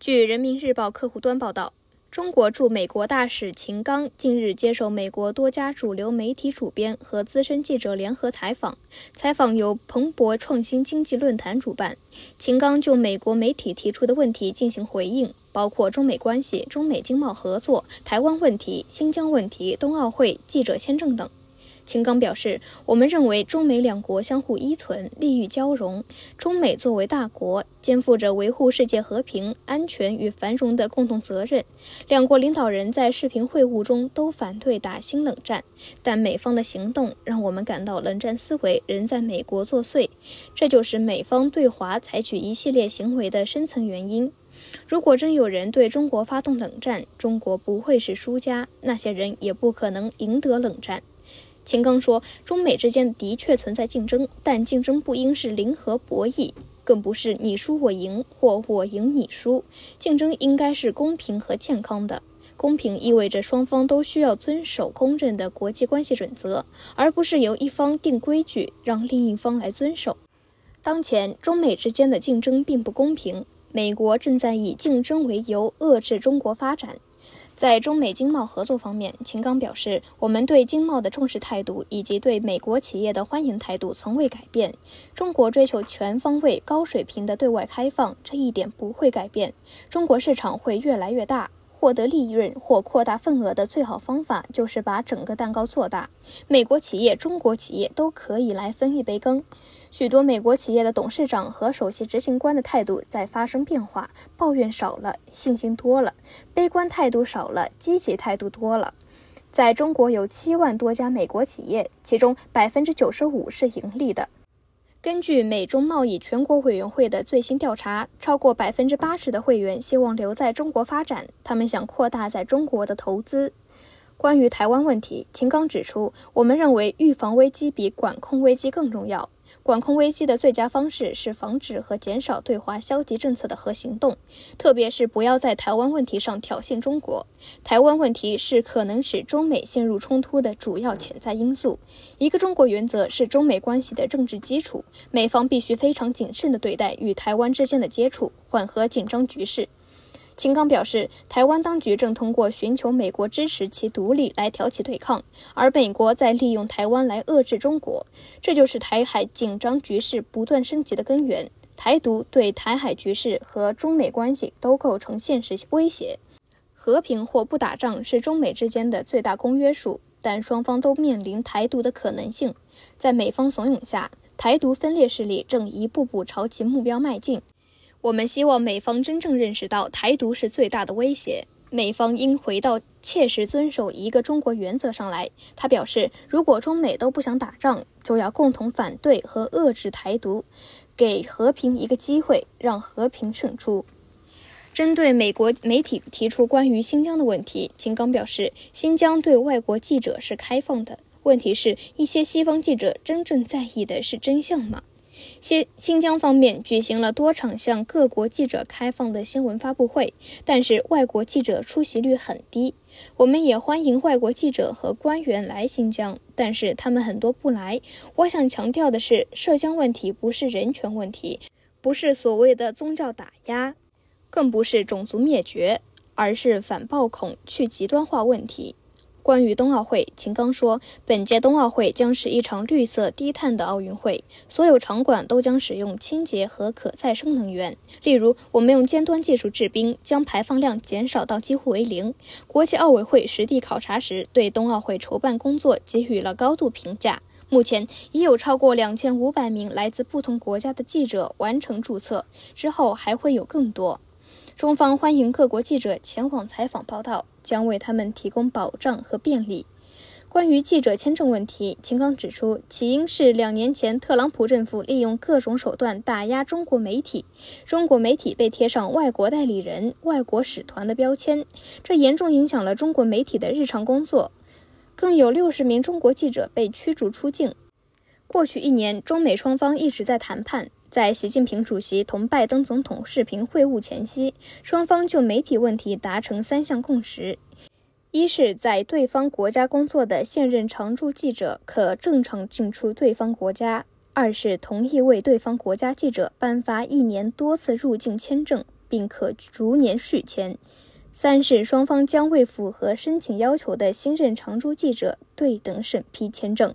据人民日报客户端报道。中国驻美国大使秦刚近日接受美国多家主流媒体主编和资深记者联合采访，采访由彭博创新经济论坛主办。秦刚就美国媒体提出的问题进行回应，包括中美关系、中美经贸合作、台湾问题、新疆问题、冬奥会、记者签证等。秦刚表示，我们认为中美两国相互依存，利益交融。中美作为大国，肩负着维护世界和平、安全与繁荣的共同责任。两国领导人在视频会晤中都反对打新冷战，但美方的行动让我们感到冷战思维仍在美国作祟。这就是美方对华采取一系列行为的深层原因。如果真有人对中国发动冷战，中国不会是输家，那些人也不可能赢得冷战。秦刚说：“中美之间的确存在竞争，但竞争不应是零和博弈，更不是你输我赢或我赢你输。竞争应该是公平和健康的。公平意味着双方都需要遵守公认的国际关系准则，而不是由一方定规矩让另一方来遵守。当前中美之间的竞争并不公平，美国正在以竞争为由遏制中国发展。”在中美经贸合作方面，秦刚表示，我们对经贸的重视态度以及对美国企业的欢迎态度从未改变。中国追求全方位、高水平的对外开放，这一点不会改变。中国市场会越来越大。获得利润或扩大份额的最好方法就是把整个蛋糕做大。美国企业、中国企业都可以来分一杯羹。许多美国企业的董事长和首席执行官的态度在发生变化，抱怨少了，信心多了；悲观态度少了，积极态度多了。在中国有七万多家美国企业，其中百分之九十五是盈利的。根据美中贸易全国委员会的最新调查，超过百分之八十的会员希望留在中国发展，他们想扩大在中国的投资。关于台湾问题，秦刚指出，我们认为预防危机比管控危机更重要。管控危机的最佳方式是防止和减少对华消极政策的核行动，特别是不要在台湾问题上挑衅中国。台湾问题是可能使中美陷入冲突的主要潜在因素。一个中国原则是中美关系的政治基础，美方必须非常谨慎地对待与台湾之间的接触，缓和紧张局势。秦刚表示，台湾当局正通过寻求美国支持其独立来挑起对抗，而美国在利用台湾来遏制中国，这就是台海紧张局势不断升级的根源。台独对台海局势和中美关系都构成现实威胁。和平或不打仗是中美之间的最大公约数，但双方都面临台独的可能性。在美方怂恿下，台独分裂势力正一步步朝其目标迈进。我们希望美方真正认识到台独是最大的威胁，美方应回到切实遵守一个中国原则上来。他表示，如果中美都不想打仗，就要共同反对和遏制台独，给和平一个机会，让和平胜出。针对美国媒体提出关于新疆的问题，秦刚表示，新疆对外国记者是开放的，问题是一些西方记者真正在意的是真相吗？新新疆方面举行了多场向各国记者开放的新闻发布会，但是外国记者出席率很低。我们也欢迎外国记者和官员来新疆，但是他们很多不来。我想强调的是，涉疆问题不是人权问题，不是所谓的宗教打压，更不是种族灭绝，而是反暴恐、去极端化问题。关于冬奥会，秦刚说，本届冬奥会将是一场绿色低碳的奥运会，所有场馆都将使用清洁和可再生能源。例如，我们用尖端技术制冰，将排放量减少到几乎为零。国际奥委会实地考察时，对冬奥会筹办工作给予了高度评价。目前已有超过两千五百名来自不同国家的记者完成注册，之后还会有更多。中方欢迎各国记者前往采访报道，将为他们提供保障和便利。关于记者签证问题，秦刚指出，起因是两年前特朗普政府利用各种手段打压中国媒体，中国媒体被贴上“外国代理人”“外国使团”的标签，这严重影响了中国媒体的日常工作。更有六十名中国记者被驱逐出境。过去一年，中美双方一直在谈判。在习近平主席同拜登总统视频会晤前夕，双方就媒体问题达成三项共识：一是，在对方国家工作的现任常驻记者可正常进出对方国家；二是同意为对方国家记者颁发一年多次入境签证，并可逐年续签。三是双方将为符合申请要求的新任常驻记者对等审批签证。